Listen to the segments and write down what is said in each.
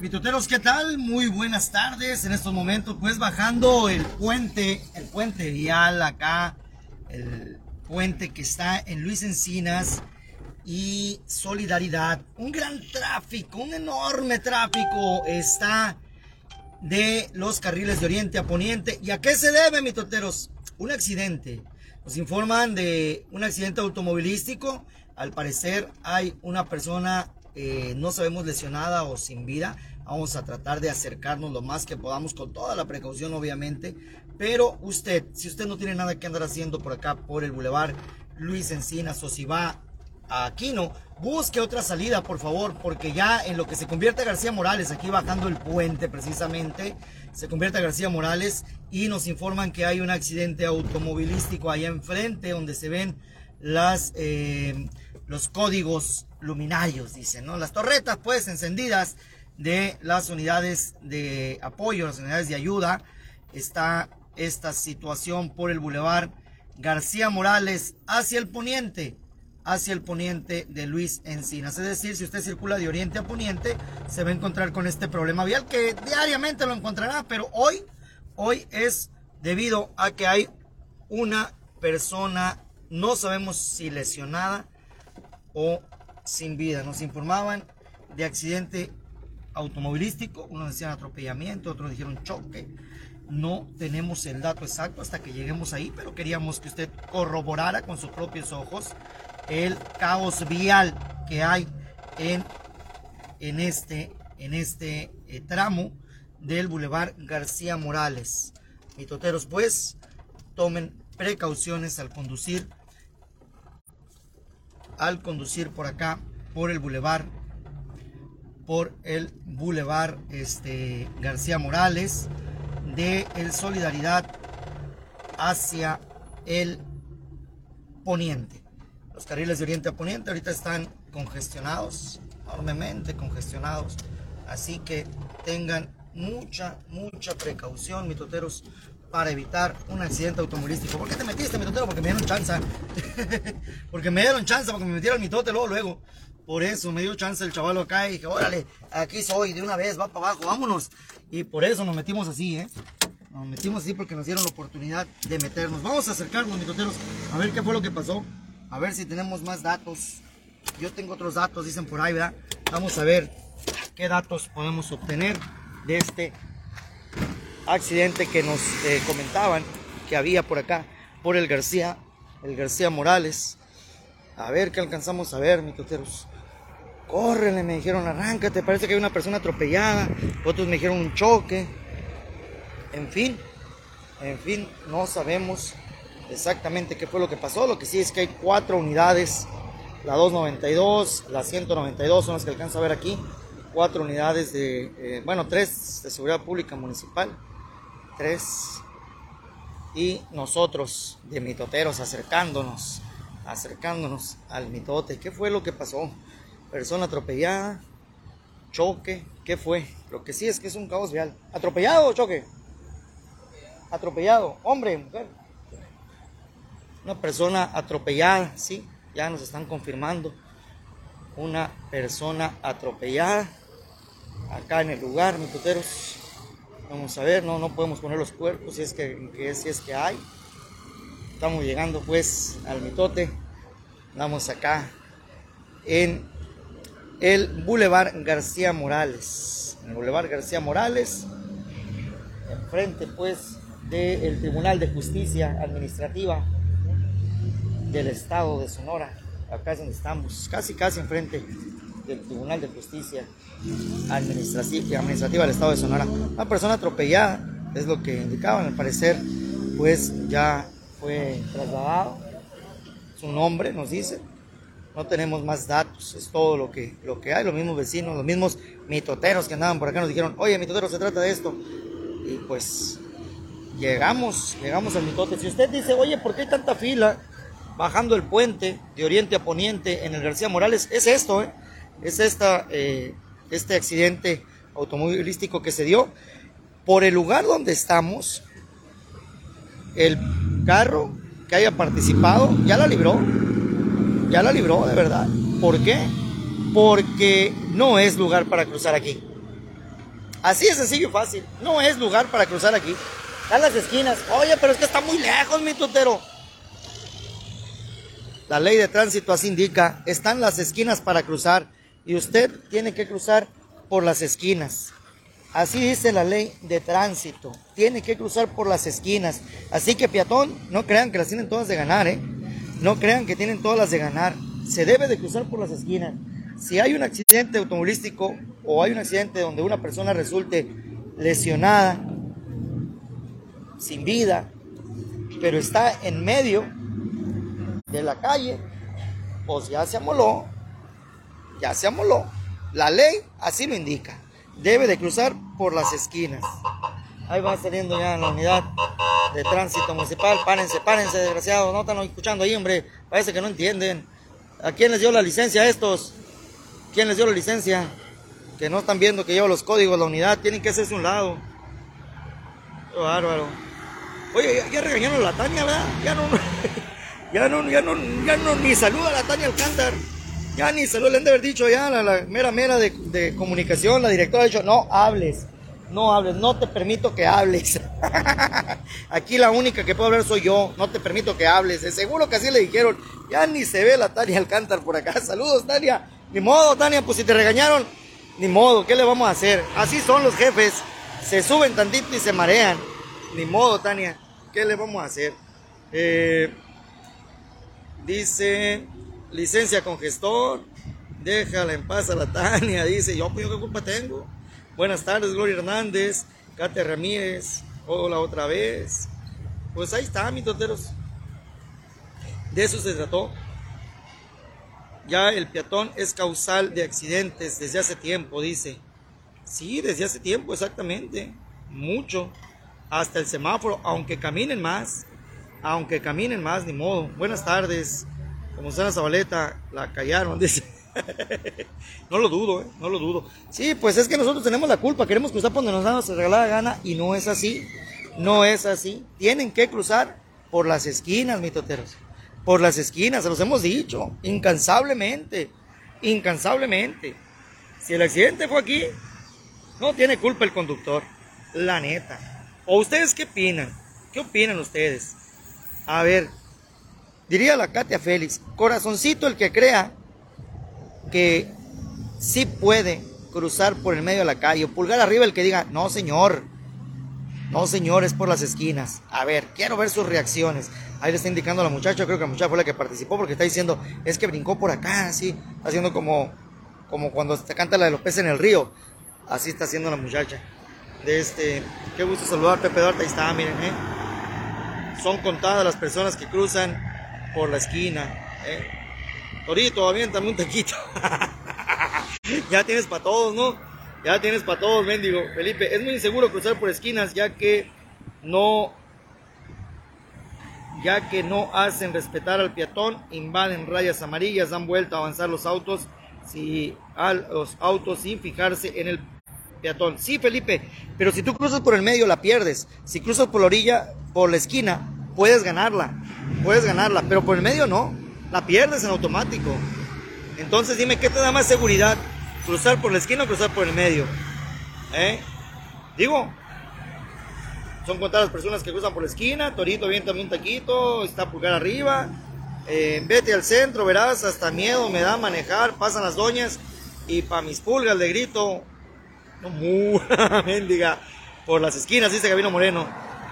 Mitoteros, ¿qué tal? Muy buenas tardes. En estos momentos, pues bajando el puente, el puente vial acá, el puente que está en Luis Encinas y Solidaridad. Un gran tráfico, un enorme tráfico está de los carriles de oriente a poniente. ¿Y a qué se debe, mitoteros? Un accidente. Nos informan de un accidente automovilístico. Al parecer hay una persona, eh, no sabemos lesionada o sin vida. Vamos a tratar de acercarnos lo más que podamos con toda la precaución, obviamente. Pero usted, si usted no tiene nada que andar haciendo por acá, por el Boulevard Luis Encinas, o si va a Aquino, busque otra salida, por favor, porque ya en lo que se convierte García Morales, aquí bajando el puente precisamente, se convierte a García Morales y nos informan que hay un accidente automovilístico allá enfrente donde se ven las, eh, los códigos luminarios, dicen, ¿no? Las torretas pues encendidas de las unidades de apoyo, las unidades de ayuda. Está esta situación por el bulevar García Morales hacia el poniente hacia el poniente de Luis Encinas. Es decir, si usted circula de oriente a poniente, se va a encontrar con este problema vial que diariamente lo encontrará, pero hoy, hoy es debido a que hay una persona, no sabemos si lesionada o sin vida. Nos informaban de accidente automovilístico, unos decían atropellamiento, otros dijeron choque. No tenemos el dato exacto hasta que lleguemos ahí, pero queríamos que usted corroborara con sus propios ojos el caos vial que hay en, en este, en este eh, tramo del Boulevard García Morales. Mitoteros, pues, tomen precauciones al conducir, al conducir por acá, por el Boulevard, por el Boulevard este, García Morales, de el Solidaridad hacia el poniente. Los carriles de oriente a poniente ahorita están congestionados, enormemente congestionados. Así que tengan mucha, mucha precaución, mitoteros, para evitar un accidente automovilístico. ¿Por qué te metiste, mitotero? Porque me dieron chance. porque me dieron chance, porque me metieron mitote luego, luego. Por eso me dio chance el chaval acá y dije, órale, aquí soy, de una vez, va para abajo, vámonos. Y por eso nos metimos así, ¿eh? Nos metimos así porque nos dieron la oportunidad de meternos. Vamos a acercarnos, mitoteros, a ver qué fue lo que pasó. A ver si tenemos más datos. Yo tengo otros datos, dicen por ahí, ¿verdad? Vamos a ver qué datos podemos obtener de este accidente que nos eh, comentaban que había por acá, por el García, el García Morales. A ver qué alcanzamos a ver, micoteros. Córrele, me dijeron, arráncate, parece que hay una persona atropellada. Otros me dijeron un choque. En fin, en fin, no sabemos exactamente qué fue lo que pasó. Lo que sí es que hay cuatro unidades, la 292, la 192 son las que alcanza a ver aquí. Cuatro unidades de, eh, bueno, tres de seguridad pública municipal, tres. Y nosotros de mitoteros acercándonos, acercándonos al mitote. ¿Qué fue lo que pasó? Persona atropellada, choque, ¿qué fue? Lo que sí es que es un caos vial. ¿Atropellado o choque? Atropellado, hombre, mujer una persona atropellada, sí, ya nos están confirmando. Una persona atropellada acá en el lugar, puteros. Vamos a ver, no, no podemos poner los cuerpos si es que, si es que hay. Estamos llegando pues al mitote. Vamos acá en el Boulevard García Morales. El Boulevard García Morales, enfrente pues del Tribunal de Justicia Administrativa del Estado de Sonora. Acá es donde estamos, casi casi enfrente del Tribunal de Justicia Administrativa, Administrativa del Estado de Sonora. Una persona atropellada, es lo que indicaban, al parecer, pues ya fue trasladado. Su nombre nos dice. No tenemos más datos, es todo lo que, lo que hay. Los mismos vecinos, los mismos mitoteros que andaban por acá nos dijeron, oye, mitotero, se trata de esto. Y pues llegamos, llegamos al mitote. Si usted dice, oye, ¿por qué hay tanta fila? bajando el puente de oriente a poniente en el García Morales, es esto, ¿eh? es esta, eh, este accidente automovilístico que se dio. Por el lugar donde estamos, el carro que haya participado ya la libró, ya la libró de verdad. ¿Por qué? Porque no es lugar para cruzar aquí. Así es sencillo y fácil. No es lugar para cruzar aquí. Están las esquinas. Oye, pero es que está muy lejos, mi tutero. La ley de tránsito así indica. Están las esquinas para cruzar. Y usted tiene que cruzar por las esquinas. Así dice la ley de tránsito. Tiene que cruzar por las esquinas. Así que peatón, no crean que las tienen todas de ganar, ¿eh? No crean que tienen todas las de ganar. Se debe de cruzar por las esquinas. Si hay un accidente automovilístico o hay un accidente donde una persona resulte lesionada, sin vida, pero está en medio de la calle, pues ya se amoló, ya se amoló. La ley así lo indica. Debe de cruzar por las esquinas. Ahí va saliendo ya la unidad de tránsito municipal. Párense, párense, desgraciados. No están escuchando ahí, hombre. Parece que no entienden. ¿A quién les dio la licencia a estos? ¿Quién les dio la licencia? Que no están viendo que llevo los códigos, la unidad. Tienen que hacerse un lado. Qué bárbaro. Oye, ya, regañaron a la Tania, ¿verdad? Ya no, ya no, ya no, ya no, ni saluda a la Tania Alcántar. Ya ni saluda, le han de haber dicho ya la, la mera mera de, de, comunicación, la directora ha dicho, no hables, no hables, no te permito que hables. Aquí la única que puedo hablar soy yo, no te permito que hables. Seguro que así le dijeron, ya ni se ve la Tania Alcántar por acá. Saludos, Tania. Ni modo, Tania, pues si te regañaron, ni modo, ¿qué le vamos a hacer? Así son los jefes, se suben tantito y se marean. Ni modo, Tania. ¿Qué le vamos a hacer? Eh, dice, licencia con gestor. Déjala en paz a la Tania. Dice, yo, pues, yo qué culpa tengo. Buenas tardes, Gloria Hernández. Katia Ramírez. Hola otra vez. Pues ahí está, mis toteros. De eso se trató. Ya el peatón es causal de accidentes desde hace tiempo, dice. Sí, desde hace tiempo, exactamente. Mucho hasta el semáforo, aunque caminen más, aunque caminen más, ni modo. Buenas tardes, como la Zabaleta, la callaron, dice. no lo dudo, ¿eh? no lo dudo. Sí, pues es que nosotros tenemos la culpa, queremos cruzar por donde nos da nuestra regalada gana y no es así, no es así. Tienen que cruzar por las esquinas, mitoteros, por las esquinas, se los hemos dicho, incansablemente, incansablemente. Si el accidente fue aquí, no tiene culpa el conductor, la neta. ¿O ustedes qué opinan? ¿Qué opinan ustedes? A ver, diría la Katia Félix, corazoncito el que crea que sí puede cruzar por el medio de la calle, pulgar arriba el que diga, no señor, no señor, es por las esquinas. A ver, quiero ver sus reacciones. Ahí le está indicando a la muchacha, creo que la muchacha fue la que participó porque está diciendo, es que brincó por acá, así, haciendo como, como cuando se canta la de los peces en el río. Así está haciendo la muchacha de este. Qué gusto saludar, Pepe Duarte. Ahí está, miren, ¿eh? Son contadas las personas que cruzan por la esquina. ¿eh? Torito, aviéntame un taquito. ya tienes para todos, ¿no? Ya tienes para todos, mendigo. Felipe, es muy inseguro cruzar por esquinas ya que no ya que no hacen respetar al peatón, invaden rayas amarillas, dan vuelta a avanzar los autos, si, los autos sin fijarse en el peatón. Sí, Felipe, pero si tú cruzas por el medio la pierdes. Si cruzas por la orilla, por la esquina, puedes ganarla. Puedes ganarla, pero por el medio no. La pierdes en automático. Entonces dime, ¿qué te da más seguridad? ¿Cruzar por la esquina o cruzar por el medio? ¿Eh? Digo, son contadas las personas que cruzan por la esquina. Torito, viento, un taquito, está pulgar arriba. Eh, vete al centro, verás, hasta miedo me da manejar. Pasan las doñas y para mis pulgas le grito, no, mendiga. Por las esquinas, dice Gabino Moreno.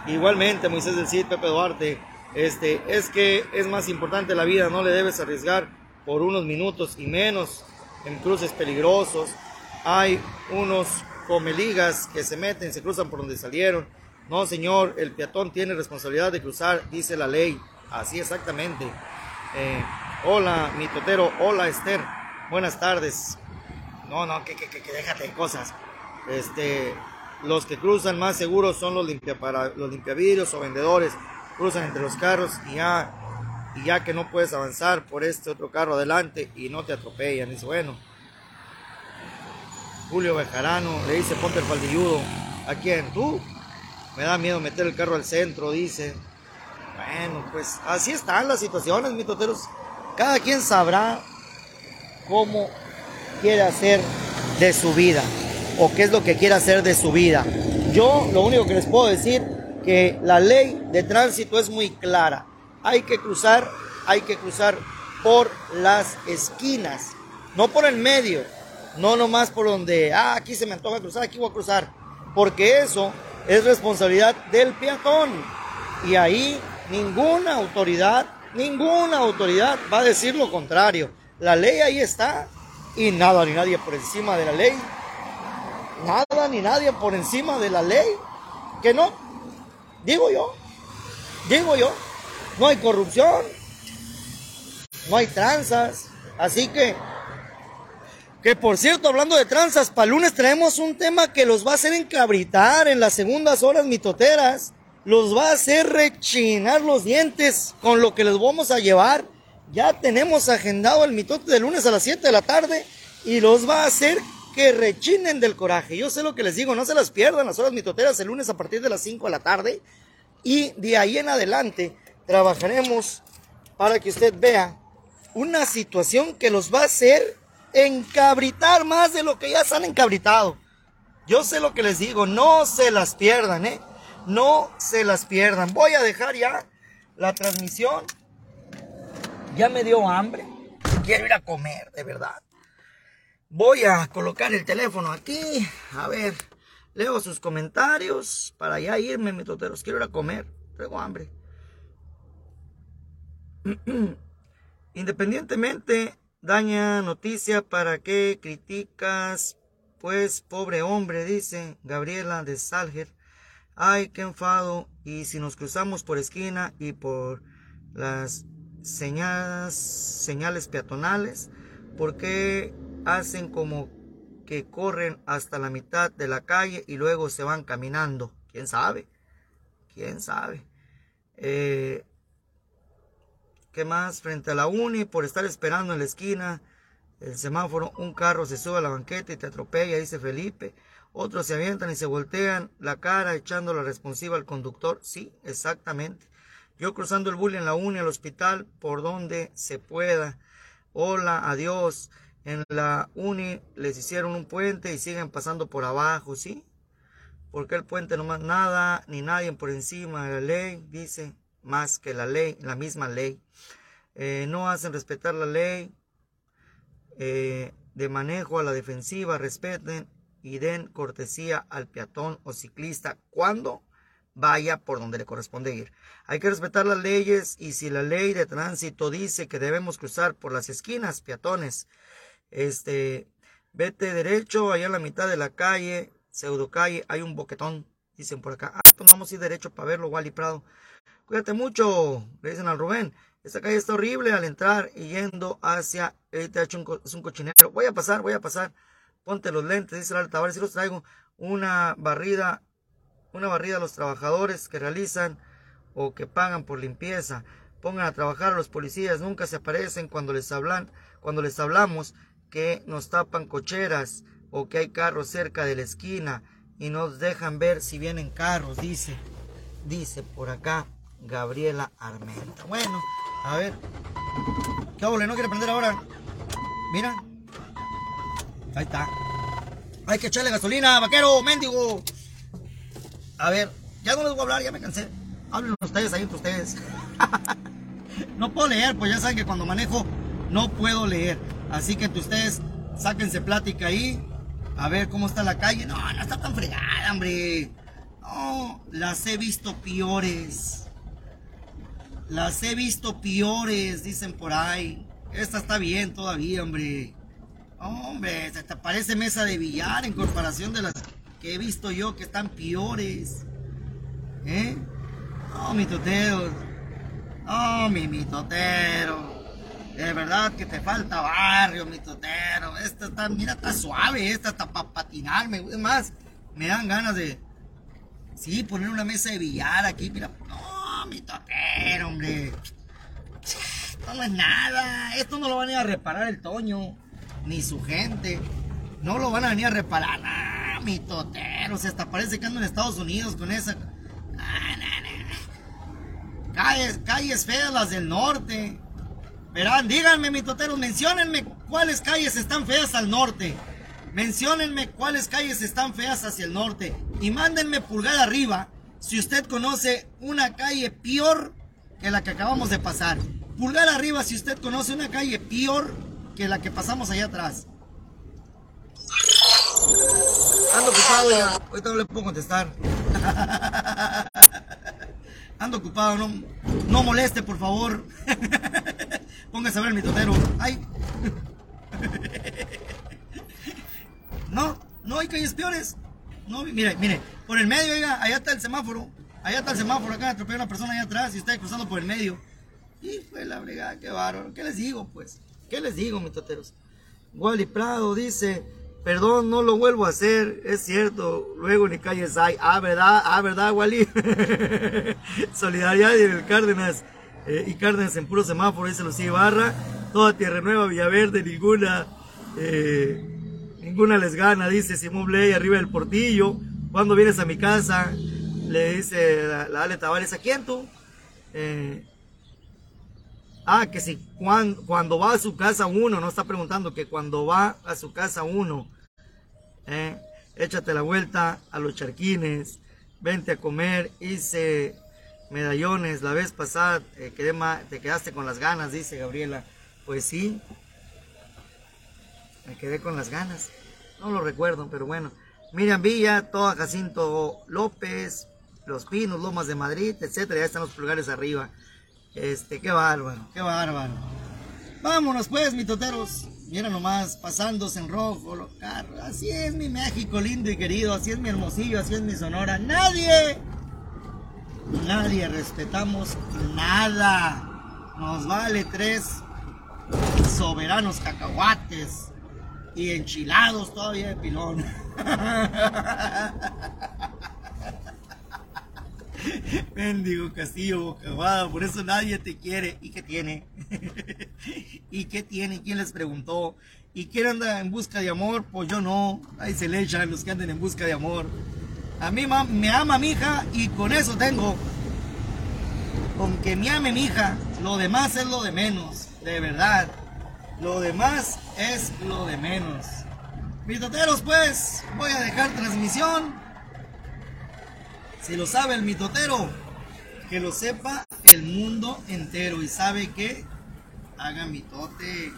Igualmente, Moisés del Cid, Pepe Duarte. Este, es que es más importante la vida, no le debes arriesgar por unos minutos y menos en cruces peligrosos. Hay unos comeligas que se meten, se cruzan por donde salieron. No, señor, el peatón tiene responsabilidad de cruzar, dice la ley. Así exactamente. Eh, hola, mi totero. Hola, Esther. Buenas tardes. No, no, que, que, que, déjate de cosas. Este, los que cruzan más seguros son los, limpia para, los limpiavidrios o vendedores. Cruzan entre los carros y ya, y ya que no puedes avanzar por este otro carro adelante y no te atropellan. Dice, bueno. Julio Bejarano le dice, ponte el faldilludo. ¿A quién? ¿Tú? Me da miedo meter el carro al centro, dice. Bueno, pues así están las situaciones, mis toteros. Cada quien sabrá cómo quiere hacer de su vida. o qué es lo que quiere hacer de su vida. Yo lo único que les puedo decir que la ley de tránsito es muy clara. Hay que cruzar, hay que cruzar por las esquinas, no por el medio, no nomás por donde, ah, aquí se me antoja cruzar, aquí voy a cruzar, porque eso es responsabilidad del peatón. Y ahí ninguna autoridad, ninguna autoridad va a decir lo contrario. La ley ahí está y nada ni nadie por encima de la ley. Nada ni nadie por encima de la ley. Que no, digo yo, digo yo, no hay corrupción, no hay tranzas. Así que, que por cierto, hablando de tranzas, para lunes traemos un tema que los va a hacer encabritar en las segundas horas mitoteras. Los va a hacer rechinar los dientes con lo que les vamos a llevar. Ya tenemos agendado el mitote de lunes a las 7 de la tarde y los va a hacer que rechinen del coraje. Yo sé lo que les digo, no se las pierdan las horas mitoteras el lunes a partir de las 5 de la tarde. Y de ahí en adelante trabajaremos para que usted vea una situación que los va a hacer encabritar más de lo que ya se han encabritado. Yo sé lo que les digo, no se las pierdan, ¿eh? No se las pierdan. Voy a dejar ya la transmisión. Ya me dio hambre. Quiero ir a comer, de verdad. Voy a colocar el teléfono aquí. A ver, leo sus comentarios para ya irme, mis toteros. Quiero ir a comer. Tengo hambre. Independientemente, daña noticia para qué criticas, pues pobre hombre, dice Gabriela de Salger. Ay, qué enfado. Y si nos cruzamos por esquina y por las señales, señales peatonales, ¿por qué hacen como que corren hasta la mitad de la calle y luego se van caminando? ¿Quién sabe? ¿Quién sabe? Eh, ¿Qué más? Frente a la uni, por estar esperando en la esquina, el semáforo, un carro se sube a la banqueta y te atropella, dice Felipe. Otros se avientan y se voltean la cara echando la responsiva al conductor. Sí, exactamente. Yo cruzando el bully en la uni al hospital por donde se pueda. Hola, adiós. En la uni les hicieron un puente y siguen pasando por abajo, ¿sí? Porque el puente no más nada ni nadie por encima de la ley, dice, más que la ley, la misma ley. Eh, no hacen respetar la ley eh, de manejo a la defensiva, respeten y den cortesía al peatón o ciclista cuando vaya por donde le corresponde ir. Hay que respetar las leyes y si la ley de tránsito dice que debemos cruzar por las esquinas, peatones, este, vete derecho, allá en la mitad de la calle, pseudo calle, hay un boquetón, dicen por acá. Ah, pues vamos a ir derecho para verlo, Wally Prado. Cuídate mucho, le dicen al Rubén. Esta calle está horrible al entrar y yendo hacia el es un cochinero. Voy a pasar, voy a pasar. Ponte los lentes, dice el altavoz. Si los traigo una barrida, una barrida a los trabajadores que realizan o que pagan por limpieza. Pongan a trabajar a los policías. Nunca se aparecen cuando les hablan, cuando les hablamos que nos tapan cocheras o que hay carros cerca de la esquina y nos dejan ver si vienen carros, dice, dice por acá Gabriela Armenta. Bueno, a ver. ¿Qué? ¿No quiere prender ahora? Mira. Ahí está. Hay que echarle gasolina, vaquero, mendigo. A ver, ya no les voy a hablar, ya me cansé. Hablen ustedes ahí entre ustedes. no puedo leer, pues ya saben que cuando manejo no puedo leer. Así que entre ustedes sáquense plática ahí. A ver cómo está la calle. No, no está tan fregada, hombre. No, las he visto peores. Las he visto peores, dicen por ahí. Esta está bien todavía, hombre. Hombre, se te parece mesa de billar en comparación de las que he visto yo que están peores. ¿Eh? Oh, mi totero. Oh, mi, mi totero. De verdad que te falta barrio, mi totero. Esta está, mira, está suave, esta está para patinarme. Es más, me dan ganas de, sí, poner una mesa de billar aquí, mira. No, mi totero, hombre. Esto no es nada. Esto no lo van a ir a reparar el Toño. Ni su gente. No lo van a venir a reparar. Ah, mi totero. O sea, hasta parece que ando en Estados Unidos con esa. Calles, calles feas las del norte. Verán, díganme, mi totero, menciónenme cuáles calles están feas al norte. Menciónenme cuáles calles están feas hacia el norte y mándenme pulgar arriba si usted conoce una calle peor que la que acabamos de pasar. Pulgar arriba si usted conoce una calle peor que la que pasamos allá atrás. Ando ocupado ya. Ahorita no le puedo contestar. Ando ocupado, no, no moleste, por favor. Póngase a ver mi totero. Ay. No, no hay calles peores. No, mire, mire, por el medio, oiga, allá está el semáforo. Allá está el semáforo, acá atropelló una persona allá atrás y está cruzando por el medio. Y fue la bregada, qué bárbaro. ¿Qué les digo, pues? ¿Qué les digo, mis toteros? Wally Prado dice, perdón, no lo vuelvo a hacer, es cierto, luego ni calles hay. Ah, ¿verdad? Ah, ¿verdad, Wally? Solidaridad y el Cárdenas, eh, y Cárdenas en puro semáforo, dice Lucía Ibarra. Toda Tierra Nueva, Villaverde, ninguna, eh, ninguna les gana, dice Simón Bley, arriba del portillo. Cuando vienes a mi casa, le dice la, la Ale Tavares, ¿a quién tú? Eh, Ah, que si cuando, cuando, va a su casa uno, no está preguntando que cuando va a su casa uno, échate la vuelta a los charquines, vente a comer, hice medallones, la vez pasada eh, te quedaste con las ganas, dice Gabriela. Pues sí, me quedé con las ganas, no lo recuerdo, pero bueno. Miriam Villa, toda Jacinto López, Los Pinos, Lomas de Madrid, etcétera, ya están los pulgares arriba. Este, qué bárbaro, qué bárbaro. Vámonos pues, mi toteros. Mira nomás, pasándose en rojo. Así es mi México lindo y querido, así es mi hermosillo, así es mi Sonora. Nadie, nadie respetamos nada. Nos vale tres soberanos cacahuates y enchilados todavía de pilón. Mendigo Castillo por eso nadie te quiere. ¿Y qué tiene? ¿Y qué tiene? ¿Quién les preguntó? ¿Y quién anda en busca de amor? Pues yo no. Ahí se le echan los que anden en busca de amor. A mí me ama mi hija y con eso tengo. Con que me ame mi hija, lo demás es lo de menos. De verdad. Lo demás es lo de menos. Mis toteros, pues, voy a dejar transmisión. Si lo sabe el mitotero, que lo sepa el mundo entero. Y sabe que haga mitote.